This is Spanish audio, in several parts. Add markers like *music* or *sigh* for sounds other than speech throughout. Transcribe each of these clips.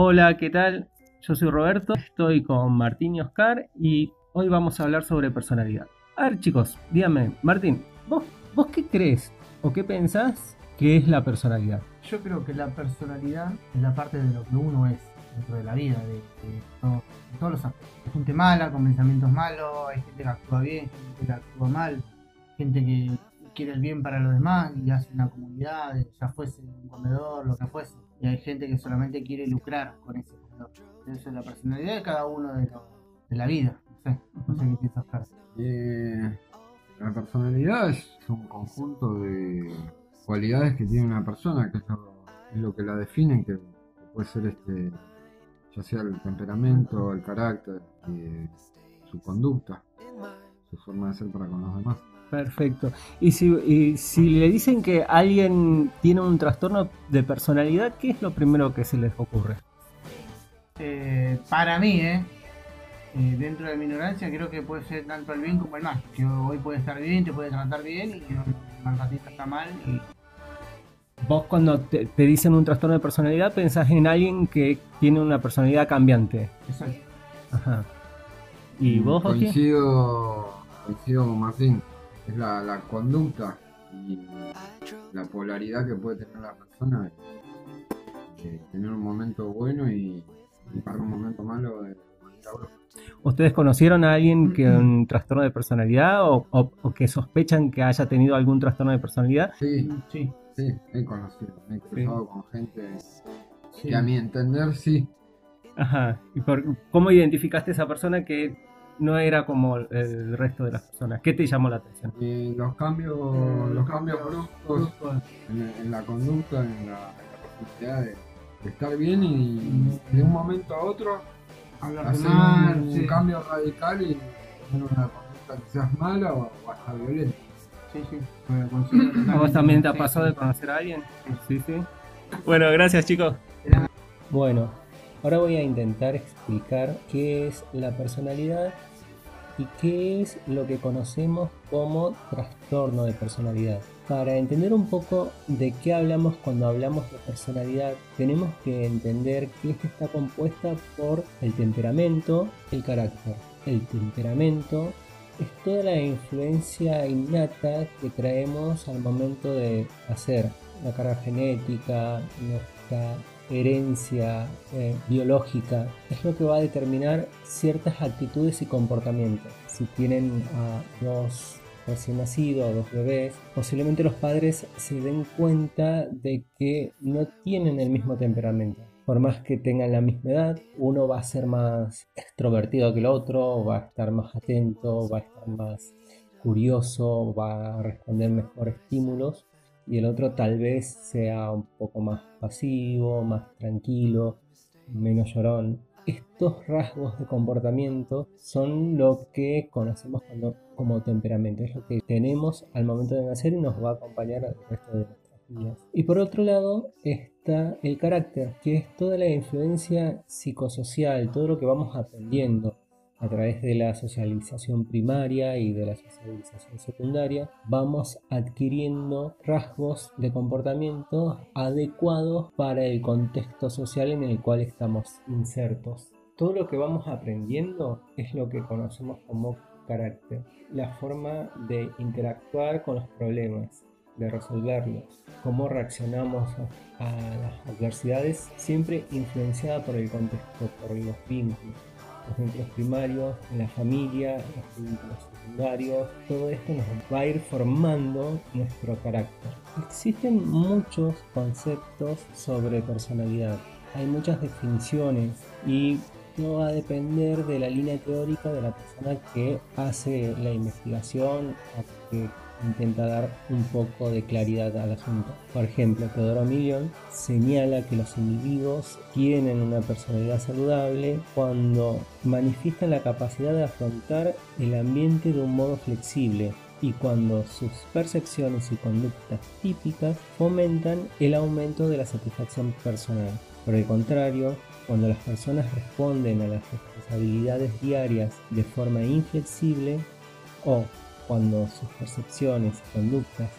Hola, ¿qué tal? Yo soy Roberto, estoy con Martín y Oscar y hoy vamos a hablar sobre personalidad. A ver chicos, díganme, Martín, ¿vos, ¿vos qué crees o qué pensás que es la personalidad? Yo creo que la personalidad es la parte de lo que uno es dentro de la vida, de, todos los aspectos. Hay gente mala, con pensamientos malos, hay gente que actúa bien, gente que actúa mal, gente que quiere el bien para los demás y hace una comunidad, ya fuese un comedor, lo que fuese. Y hay gente que solamente quiere lucrar con ese comedor. Esa es la personalidad de cada uno de, de la vida. No sé, no sé qué piensas, eh, La personalidad es un conjunto de cualidades que tiene una persona, que es lo, que la definen, que puede ser este ya sea el temperamento, el carácter, eh, su conducta, su forma de ser para con los demás. Perfecto. Y si, si le dicen que alguien tiene un trastorno de personalidad, ¿qué es lo primero que se les ocurre? Eh, para mí, ¿eh? ¿eh? dentro de mi ignorancia, creo que puede ser tanto el bien como el mal. Que hoy puede estar bien, te puede tratar bien y un ratito está mal. Vos cuando te, dicen un trastorno de personalidad pensás en alguien que tiene una personalidad cambiante. Exacto. Ajá. ¿Y vos, coincido, coincido con Martín es la, conducta y la polaridad que puede tener la persona de tener un momento bueno y, para un momento malo de ¿Ustedes conocieron a alguien que un trastorno de personalidad o, que sospechan que haya tenido algún trastorno de personalidad? Sí, sí, sí, he conocido, he cruzado con gente que a mi entender sí. Ajá, ¿y por, cómo identificaste a esa persona que no era como el resto de las personas. ¿Qué te llamó la atención? los cambios, los cambios bruscos en, la conducta, en la, posibilidad de, estar bien y de un momento a otro hacer un, cambio radical y tener una conducta quizás mala o, hasta violenta. Sí, sí. ¿A vos también te ha pasado de conocer a alguien? Sí, sí. Bueno, gracias chicos. Bueno, ahora voy a intentar explicar qué es la personalidad y qué es lo que conocemos como trastorno de personalidad. Para entender un poco de qué hablamos cuando hablamos de personalidad, tenemos que entender que esta está compuesta por el temperamento, el carácter. El temperamento es toda la influencia innata que traemos al momento de hacer la carga genética, nuestra herencia eh, biológica es lo que va a determinar ciertas actitudes y comportamientos. Si tienen a dos recién nacidos, a dos bebés, posiblemente los padres se den cuenta de que no tienen el mismo temperamento. Por más que tengan la misma edad, uno va a ser más extrovertido que el otro, va a estar más atento, va a estar más curioso, va a responder mejor estímulos y el otro tal vez sea un poco más pasivo, más tranquilo, menos llorón. Estos rasgos de comportamiento son lo que conocemos como temperamento, es lo que tenemos al momento de nacer y nos va a acompañar el resto de nuestras vidas. Y por otro lado está el carácter, que es toda la influencia psicosocial, todo lo que vamos aprendiendo a través de la socialización primaria y de la socialización secundaria, vamos adquiriendo rasgos de comportamiento adecuados para el contexto social en el cual estamos insertos. Todo lo que vamos aprendiendo es lo que conocemos como carácter, la forma de interactuar con los problemas, de resolverlos, cómo reaccionamos a, las adversidades, siempre influenciada por el contexto, por los vínculos los vínculos primarios, en la familia, los vínculos secundarios, todo esto nos va a ir formando nuestro carácter. Existen muchos conceptos sobre personalidad, hay muchas definiciones y todo va a depender de la línea teórica de la persona que hace la investigación o que intenta dar un poco de claridad al asunto. Por ejemplo, Teodoro Millón señala que los individuos tienen una personalidad saludable cuando manifiestan la capacidad de afrontar el ambiente de un modo flexible y cuando sus percepciones y conductas típicas fomentan el aumento de la satisfacción personal. Por el contrario, cuando las personas responden a las responsabilidades diarias de forma inflexible o cuando sus percepciones y conductas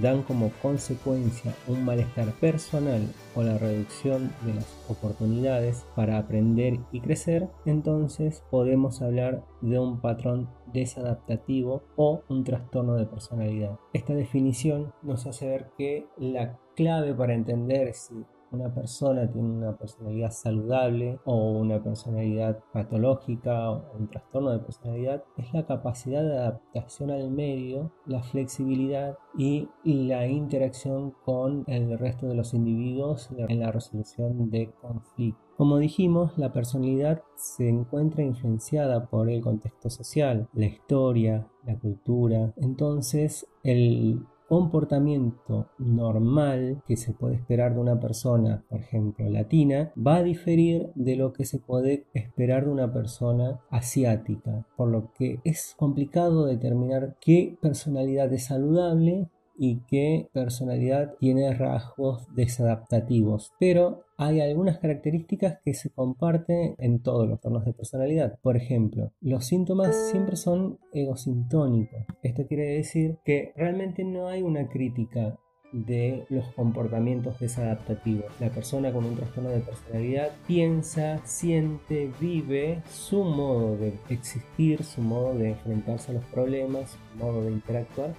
dan como consecuencia un malestar personal o la reducción de las oportunidades para aprender y crecer, entonces podemos hablar de un patrón desadaptativo o un trastorno de personalidad. Esta definición nos hace ver que la clave para entender si una persona tiene una personalidad saludable o una personalidad patológica o un trastorno de personalidad es la capacidad de adaptación al medio, la flexibilidad y la interacción con el resto de los individuos en la resolución de conflictos. Como dijimos, la personalidad se encuentra influenciada por el contexto social, la historia, la cultura. Entonces, el comportamiento normal que se puede esperar de una persona, por ejemplo, latina, va a diferir de lo que se puede esperar de una persona asiática, por lo que es complicado determinar qué personalidad es saludable y qué personalidad tiene rasgos desadaptativos. Pero hay algunas características que se comparten en todos los tonos de personalidad. Por ejemplo, los síntomas siempre son egosintónicos. Esto quiere decir que realmente no hay una crítica de los comportamientos desadaptativos. La persona con un trastorno de personalidad piensa, siente, vive su modo de existir, su modo de enfrentarse a los problemas, su modo de interactuar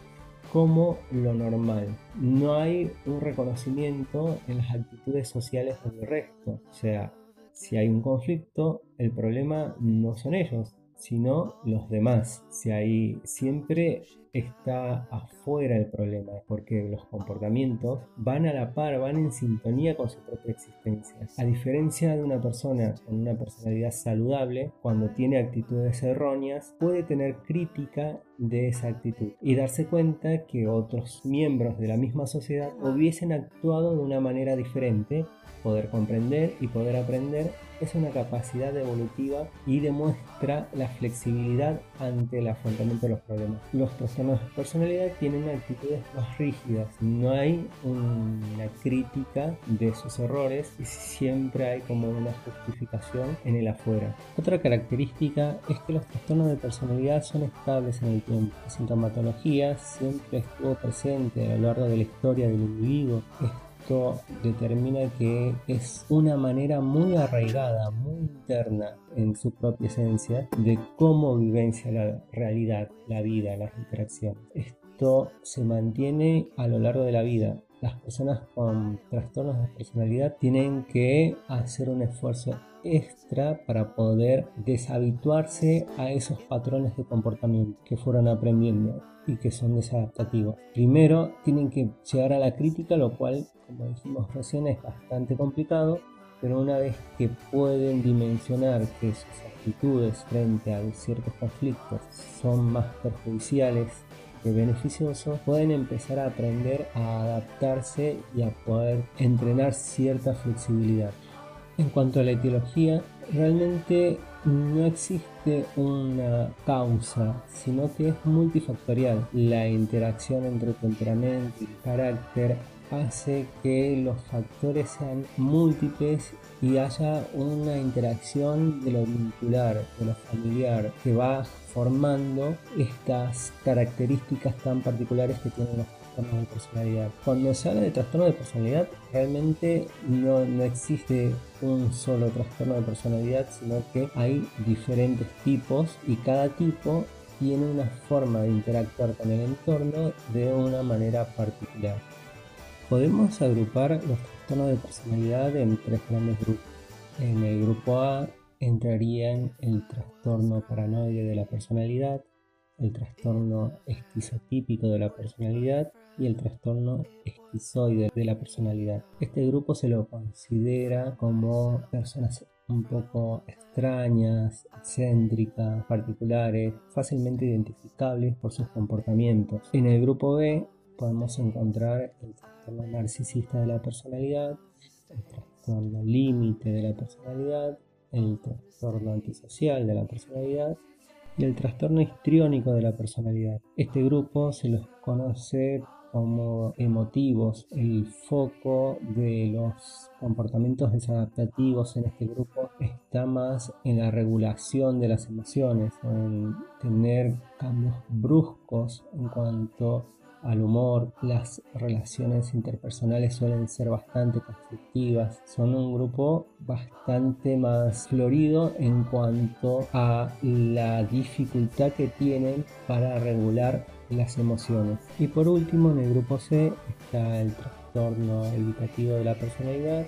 como lo normal. No hay un reconocimiento en las actitudes sociales del resto. O sea, si hay un conflicto, el problema no son ellos, sino los demás. Si hay siempre está afuera el problema, porque los comportamientos van a la par, van en sintonía con su propia existencia. A diferencia de una persona con una personalidad saludable, cuando tiene actitudes erróneas, puede tener crítica de esa actitud y darse cuenta que otros miembros de la misma sociedad hubiesen actuado de una manera diferente Poder comprender y poder aprender es una capacidad evolutiva y demuestra la flexibilidad ante el afrontamiento de los problemas. Los trastornos de personalidad tienen actitudes más rígidas, no hay una crítica de sus errores y siempre hay como una justificación en el afuera. Otra característica es que los trastornos de personalidad son estables en el tiempo. La sintomatología siempre estuvo presente a lo largo de la historia del individuo determina que es una manera muy arraigada, muy interna en su propia esencia de cómo vivencia la realidad, la vida, las interacciones. Esto se mantiene a lo largo de la vida. Las personas con trastornos de personalidad tienen que hacer un esfuerzo extra para poder deshabituarse a esos patrones de comportamiento que fueron aprendiendo y que son desadaptativos. Primero tienen que llegar a la crítica, lo cual, como dijimos recién, es bastante complicado, pero una vez que pueden dimensionar que sus actitudes frente a ciertos conflictos son más perjudiciales que beneficiosos, pueden empezar a aprender a adaptarse y a poder entrenar cierta flexibilidad. En cuanto a la etiología, realmente no existe una causa, sino que es multifactorial. La interacción entre temperamento y carácter hace que los factores sean múltiples y haya una interacción de lo vincular, de lo familiar, que va formando estas características tan particulares que tienen los de personalidad. Cuando se habla de trastorno de personalidad, realmente no, no existe un solo trastorno de personalidad, sino que hay diferentes tipos y cada tipo tiene una forma de interactuar con el entorno de una manera particular. Podemos agrupar los trastornos de personalidad en tres grandes grupos. En el grupo A entrarían el trastorno paranoide de la personalidad, el trastorno esquizotípico de la personalidad y el trastorno esquizoide de la personalidad. Este grupo se lo considera como personas un poco extrañas, excéntricas, particulares, fácilmente identificables por sus comportamientos. En el grupo B podemos encontrar el trastorno narcisista de la personalidad, el trastorno límite de la personalidad, el trastorno antisocial de la personalidad y el trastorno histriónico de la personalidad. Este grupo se los conoce como emotivos. El foco de los comportamientos desadaptativos en este grupo está más en la regulación de las emociones, en tener cambios bruscos en cuanto al humor, las relaciones interpersonales suelen ser bastante conflictivas, son un grupo bastante más florido en cuanto a la dificultad que tienen para regular las emociones. Y por último, en el grupo C está el trastorno evitativo de la personalidad,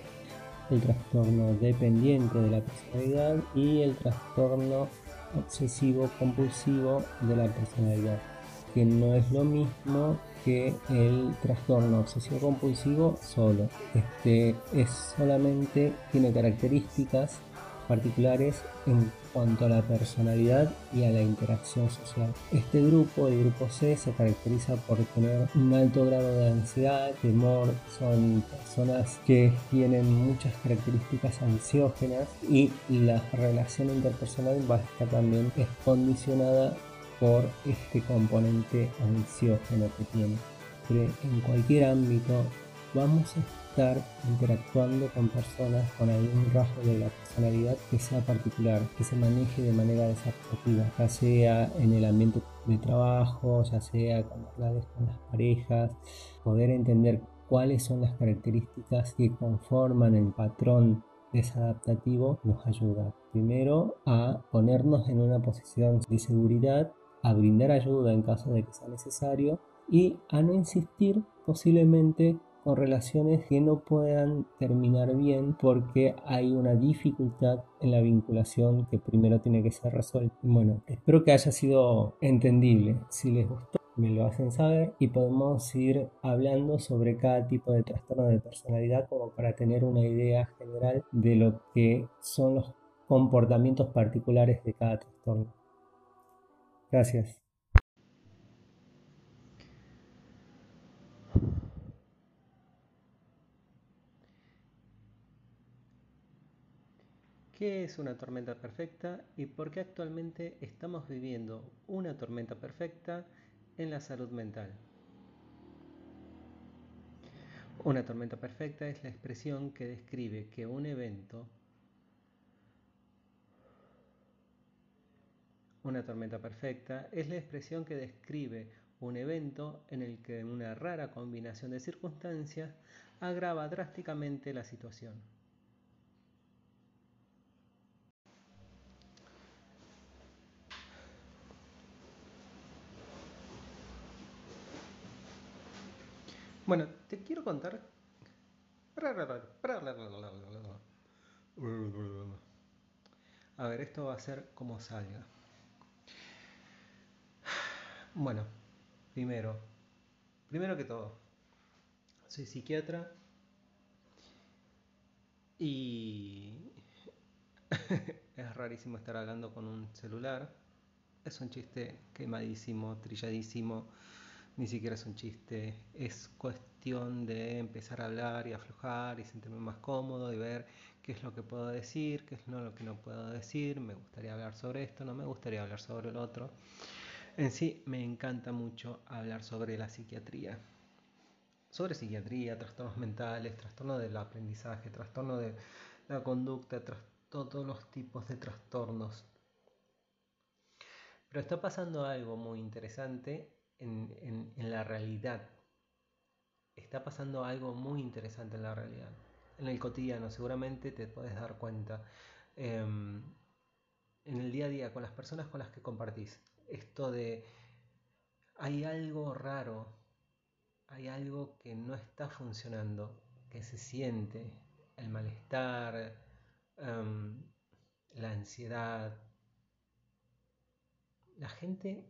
el trastorno dependiente de la personalidad y el trastorno obsesivo compulsivo de la personalidad que no es lo mismo que el trastorno obsesivo compulsivo solo. Este es solamente tiene características particulares en cuanto a la personalidad y a la interacción social. Este grupo, el grupo C, se caracteriza por tener un alto grado de ansiedad, temor, son personas que tienen muchas características ansiógenas y la relación interpersonal va a estar también condicionada por este componente ansiógeno que tiene. Pero en cualquier ámbito vamos a estar interactuando con personas con algún rasgo de la personalidad que sea particular, que se maneje de manera desadaptativa, ya sea en el ambiente de trabajo, ya sea con con las parejas, poder entender cuáles son las características que conforman el patrón desadaptativo nos ayuda primero a ponernos en una posición de seguridad a brindar ayuda en caso de que sea necesario y a no insistir posiblemente con relaciones que no puedan terminar bien porque hay una dificultad en la vinculación que primero tiene que ser resuelta. Bueno, espero que haya sido entendible. Si les gustó, me lo hacen saber y podemos ir hablando sobre cada tipo de trastorno de personalidad como para tener una idea general de lo que son los comportamientos particulares de cada trastorno. Gracias. ¿Qué es una tormenta perfecta y por qué actualmente estamos viviendo una tormenta perfecta en la salud mental? Una tormenta perfecta es la expresión que describe que un evento Una tormenta perfecta es la expresión que describe un evento en el que una rara combinación de circunstancias agrava drásticamente la situación. Bueno, te quiero contar... A ver, esto va a ser como salga. Bueno, primero, primero que todo, soy psiquiatra y *laughs* es rarísimo estar hablando con un celular. Es un chiste quemadísimo, trilladísimo, ni siquiera es un chiste, es cuestión de empezar a hablar y aflojar y sentirme más cómodo y ver qué es lo que puedo decir, qué es lo que no puedo decir, me gustaría hablar sobre esto, no me gustaría hablar sobre el otro. En sí me encanta mucho hablar sobre la psiquiatría. Sobre psiquiatría, trastornos mentales, trastornos del aprendizaje, trastorno de la conducta, todos los tipos de trastornos. Pero está pasando algo muy interesante en, la realidad. Está pasando algo muy interesante en la realidad. En el cotidiano, seguramente te puedes dar cuenta. Em, en el día a día, con las personas con las que compartís esto de hay algo raro, hay algo que no está funcionando, que se siente, el malestar, em, la ansiedad. La gente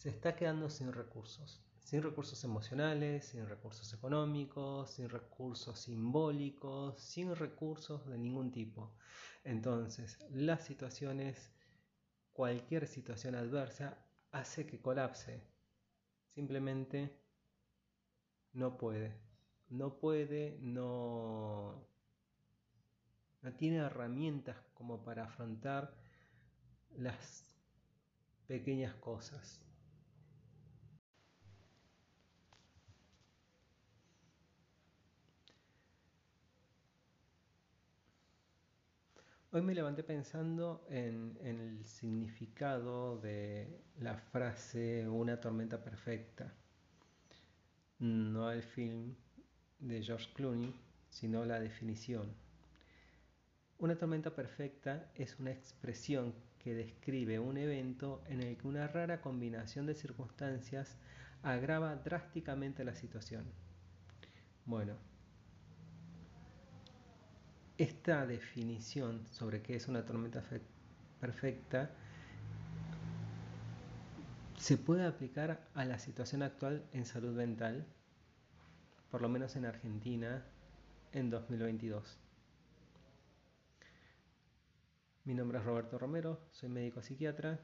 se está quedando sin recursos, sin recursos emocionales, sin recursos económicos, sin recursos simbólicos, sin recursos de ningún tipo. Entonces, las situaciones cualquier situación adversa hace que colapse. Simplemente no puede. No puede, no, no tiene herramientas como para afrontar las pequeñas cosas. Hoy me levanté pensando en, el significado de la frase una tormenta perfecta. no el film de George Clooney, sino la definición. Una tormenta perfecta es una expresión que describe un evento en el que una rara combinación de circunstancias agrava drásticamente la situación. Bueno, esta definición sobre qué es una tormenta perfecta se puede aplicar a la situación actual en salud mental, por lo menos en Argentina, en 2022. Mi nombre es Roberto Romero, soy médico psiquiatra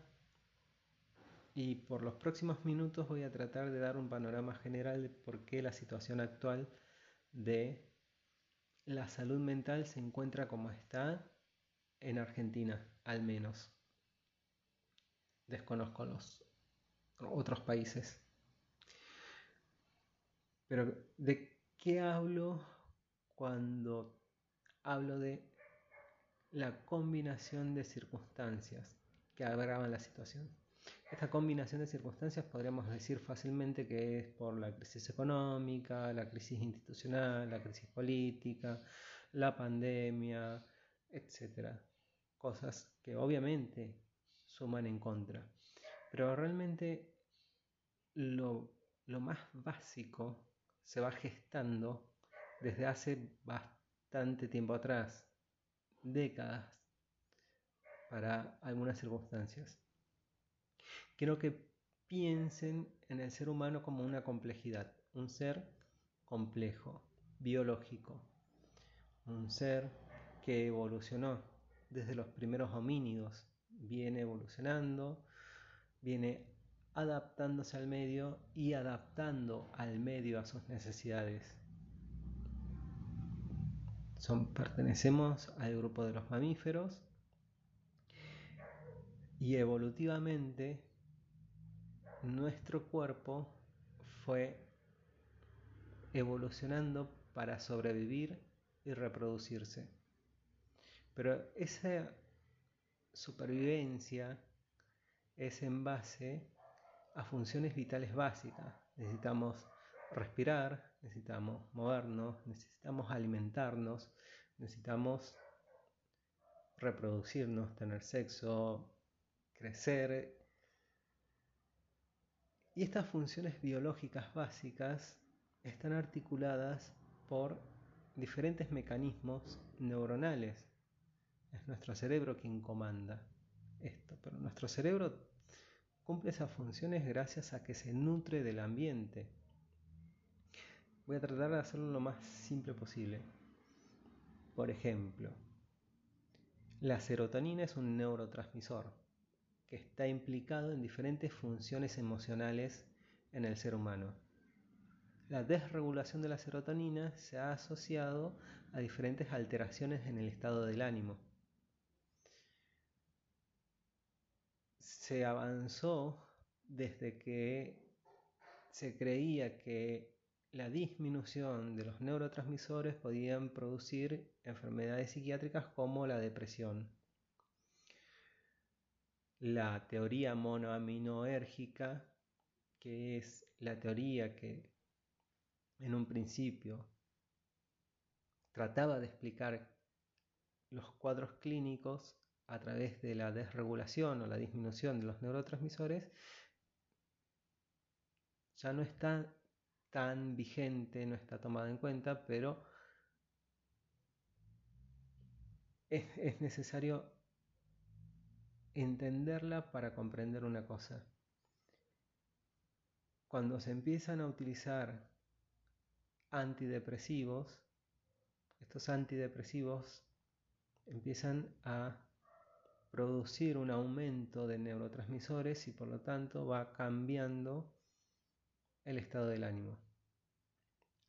y por los próximos minutos voy a tratar de dar un panorama general de por qué la situación actual de la salud mental se encuentra como está en Argentina, al menos. Desconozco los otros países. Pero ¿de qué hablo cuando hablo de la combinación de circunstancias que agravan la situación? Esta combinación de circunstancias podríamos decir fácilmente que es por la crisis económica, la crisis institucional, la crisis política, la pandemia, etc. Cosas que obviamente suman en contra. Pero realmente lo, lo más básico se va gestando desde hace bastante tiempo atrás, décadas, para algunas circunstancias. Quiero que piensen en el ser humano como una complejidad, un ser complejo, biológico, un ser que evolucionó desde los primeros homínidos, viene evolucionando, viene adaptándose al medio y adaptando al medio a sus necesidades. Son, pertenecemos al grupo de los mamíferos y evolutivamente nuestro cuerpo fue evolucionando para sobrevivir y reproducirse. Pero esa supervivencia es en base a funciones vitales básicas. Necesitamos respirar, necesitamos movernos, necesitamos alimentarnos, necesitamos reproducirnos, tener sexo, crecer. Y estas funciones biológicas básicas están articuladas por diferentes mecanismos neuronales. Es nuestro cerebro quien comanda esto, pero nuestro cerebro cumple esas funciones gracias a que se nutre del ambiente. Voy a tratar de hacerlo lo más simple posible. Por ejemplo, la serotonina es un neurotransmisor que está implicado en diferentes funciones emocionales en el ser humano. La desregulación de la serotonina se ha asociado a diferentes alteraciones en el estado del ánimo. Se avanzó desde que se creía que la disminución de los neurotransmisores podían producir enfermedades psiquiátricas como la depresión la teoría monoaminoérgica, que es la teoría que en un principio trataba de explicar los cuadros clínicos a través de la desregulación o la disminución de los neurotransmisores, ya no está tan vigente, no está tomada en cuenta, pero es, es necesario entenderla para comprender una cosa. Cuando se empiezan a utilizar antidepresivos, estos antidepresivos empiezan a producir un aumento de neurotransmisores y por lo tanto va cambiando el estado del ánimo.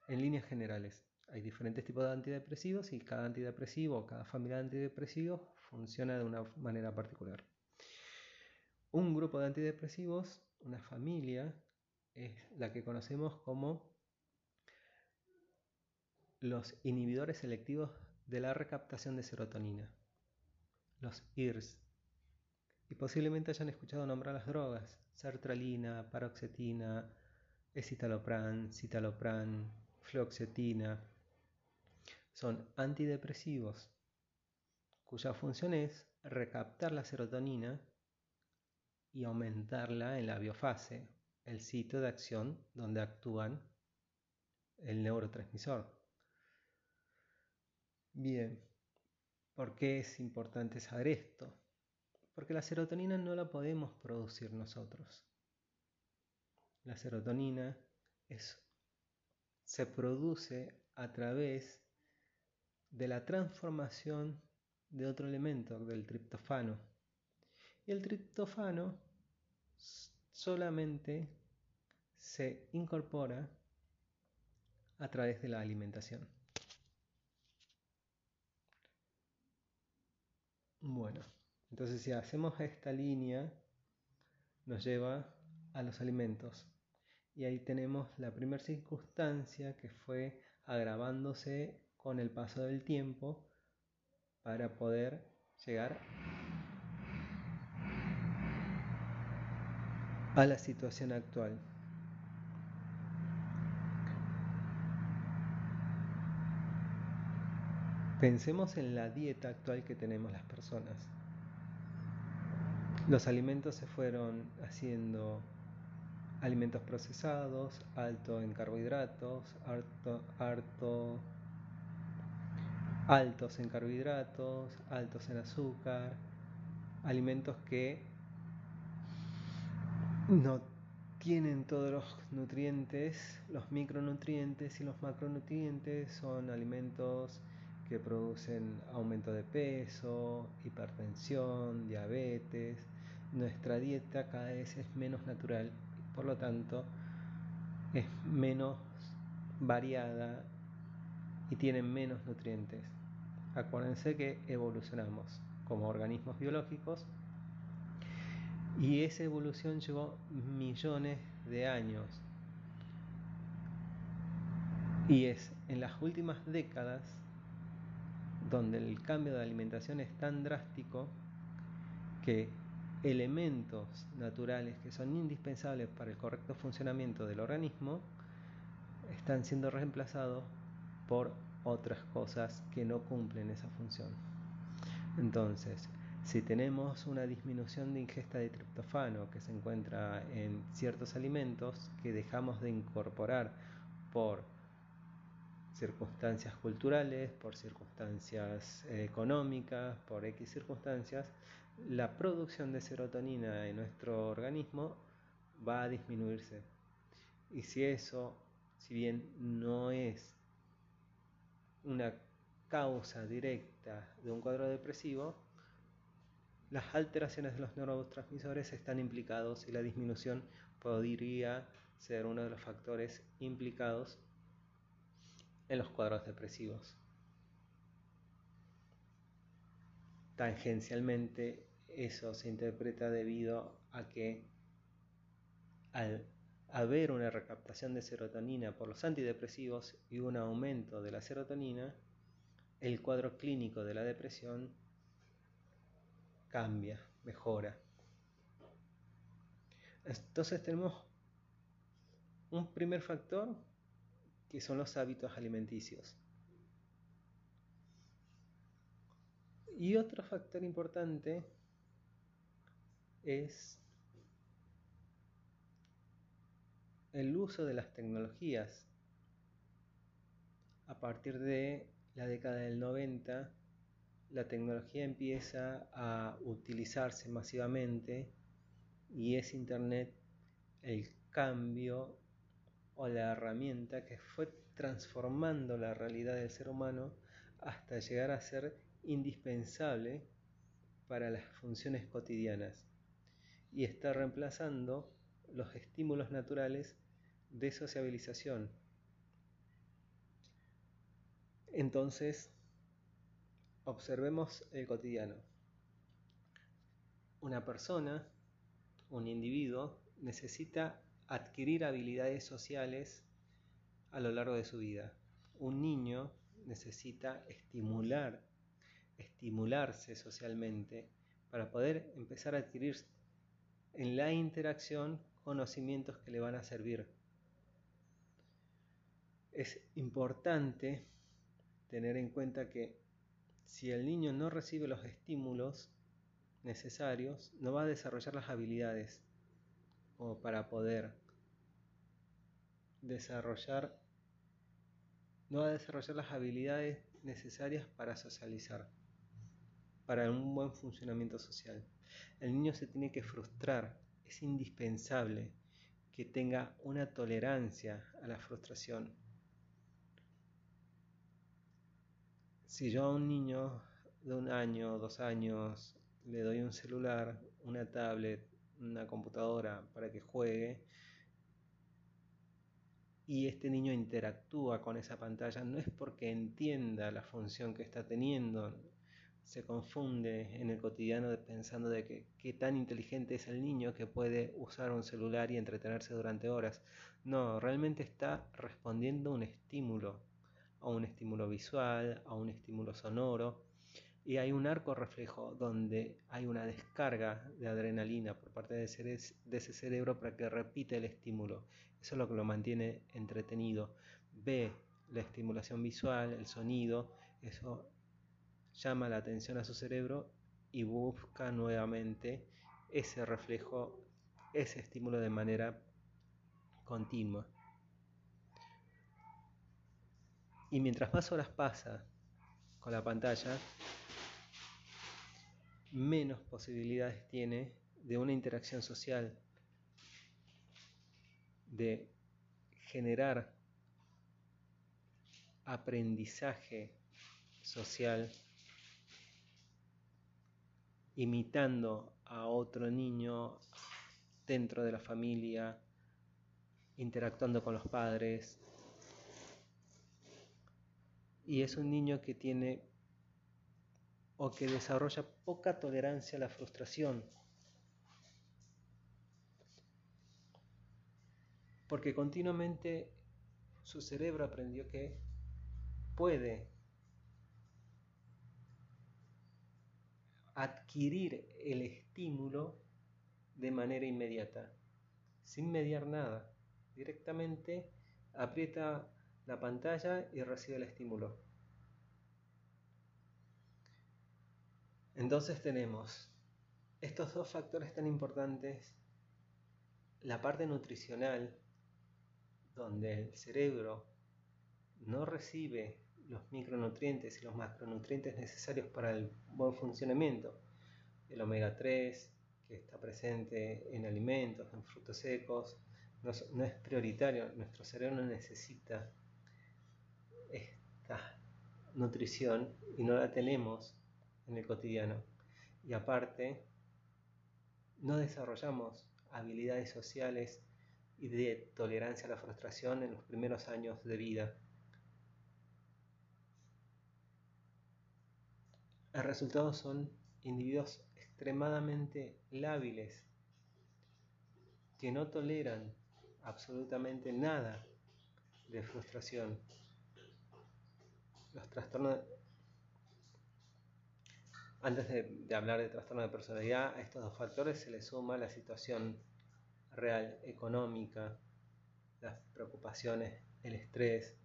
En líneas generales, hay diferentes tipos de antidepresivos y cada antidepresivo o cada familia de antidepresivos funciona de una manera particular. Un grupo de antidepresivos, una familia, es la que conocemos como los inhibidores selectivos de la recaptación de serotonina, los IRS. Y posiblemente hayan escuchado nombrar las drogas, sertralina, paroxetina, escitalopram, citalopram, fluoxetina, son antidepresivos cuya función es recaptar la serotonina y aumentarla en la biofase, el sitio de acción donde actúan el neurotransmisor. Bien, ¿por qué es importante saber esto? Porque la serotonina no la podemos producir nosotros. La serotonina se produce a través de la transformación de otro elemento, del triptofano. Y el triptofano solamente se incorpora a través de la alimentación. Bueno, entonces si hacemos esta línea, nos lleva a los alimentos. Y ahí tenemos la primera circunstancia que fue agravándose con el paso del tiempo para poder llegar a la situación actual. Pensemos en la dieta actual que tenemos las personas. Los alimentos se fueron haciendo alimentos procesados, alto en carbohidratos, alto, altos en carbohidratos, altos en azúcar, alimentos que no tienen todos los nutrientes, los micronutrientes y los macronutrientes son alimentos que producen aumento de peso, hipertensión, diabetes. Nuestra dieta cada vez es menos natural por lo tanto es menos variada y tiene menos nutrientes. Acuérdense que evolucionamos como organismos biológicos y esa evolución llevó millones de años. Y es en las últimas décadas donde el cambio de alimentación es tan drástico que elementos naturales que son indispensables para el correcto funcionamiento del organismo están siendo reemplazados por otras cosas que no cumplen esa función. Entonces, si tenemos una disminución de ingesta de triptofano que se encuentra en ciertos alimentos que dejamos de incorporar por circunstancias culturales, por circunstancias eh, económicas, por X circunstancias, la producción de serotonina en nuestro organismo va a disminuirse. Y si eso, si bien no es una causa directa de un cuadro depresivo, las alteraciones de los neurotransmisores están implicados y la disminución podría ser uno de los factores implicados en los cuadros depresivos. Tangencialmente eso se interpreta debido a que al haber una recaptación de serotonina por los antidepresivos y un aumento de la serotonina, el cuadro clínico de la depresión cambia, mejora. Entonces tenemos un primer factor que son los hábitos alimenticios. Y otro factor importante es el uso de las tecnologías. A partir de la década del 90 la tecnología empieza a utilizarse masivamente y es Internet el cambio o la herramienta que fue transformando la realidad del ser humano hasta llegar a ser indispensable para las funciones cotidianas y está reemplazando los estímulos naturales de sociabilización. Entonces, Observemos el cotidiano. Una persona, un individuo, necesita adquirir habilidades sociales a lo largo de su vida. Un niño necesita estimular, estimularse socialmente para poder empezar a adquirir en la interacción conocimientos que le van a servir es importante tener en cuenta que si el niño no recibe los estímulos necesarios, no va a desarrollar las habilidades como para poder desarrollar no va a desarrollar las habilidades necesarias para socializar, para un buen funcionamiento social. El niño se tiene que frustrar, es indispensable que tenga una tolerancia a la frustración. Si yo a un niño de un año, dos años, le doy un celular, una tablet, una computadora para que juegue, y este niño interactúa con esa pantalla, no es porque entienda la función que está teniendo, se confunde en el cotidiano pensando de que qué tan inteligente es el niño que puede usar un celular y entretenerse durante horas. No, realmente está respondiendo a un estímulo, a un estímulo visual, a un estímulo sonoro, y hay un arco reflejo donde hay una descarga de adrenalina por parte de ese cerebro para que repita el estímulo. Eso es lo que lo mantiene entretenido. Ve la estimulación visual, el sonido, eso llama la atención a su cerebro y busca nuevamente ese reflejo, ese estímulo de manera continua. Y mientras más horas pasa con la pantalla, menos posibilidades tiene de una interacción social, de generar aprendizaje social imitando a otro niño dentro de la familia, interactuando con los padres. Y es un niño que tiene o que desarrolla poca tolerancia a la frustración. Porque continuamente su cerebro aprendió que puede adquirir el estímulo de manera inmediata, sin mediar nada. Directamente aprieta la pantalla y recibe el estímulo. Entonces tenemos estos dos factores tan importantes, la parte nutricional, donde el cerebro no recibe los micronutrientes y los macronutrientes necesarios para el buen funcionamiento, el omega 3, que está presente en alimentos, en frutos secos, no, es prioritario, nuestro cerebro no necesita nutrición y no la tenemos en el cotidiano. Y aparte, no desarrollamos habilidades sociales y de tolerancia a la frustración en los primeros años de vida. El resultado son individuos extremadamente lábiles que no toleran absolutamente nada de frustración. Los trastornos antes de, hablar de trastorno de personalidad, a estos dos factores se le suma la situación real económica, las preocupaciones, el estrés,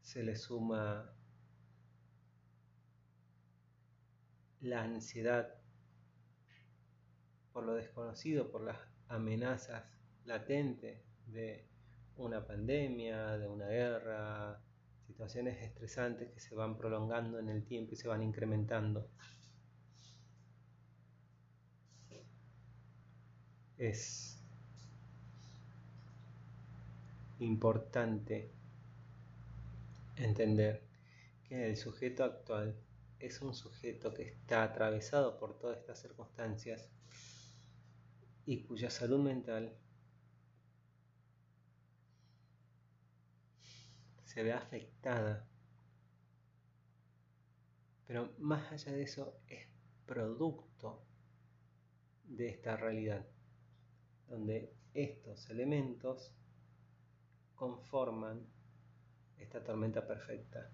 se le suma la ansiedad por lo desconocido, por las amenazas latentes de una pandemia, de una guerra, situaciones estresantes que se van prolongando en el tiempo y se van incrementando. Es importante entender que el sujeto actual es un sujeto que está atravesado por todas estas circunstancias y cuya salud mental se ve afectada. Pero más allá de eso es producto de esta realidad, donde estos elementos conforman esta tormenta perfecta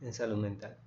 en salud mental.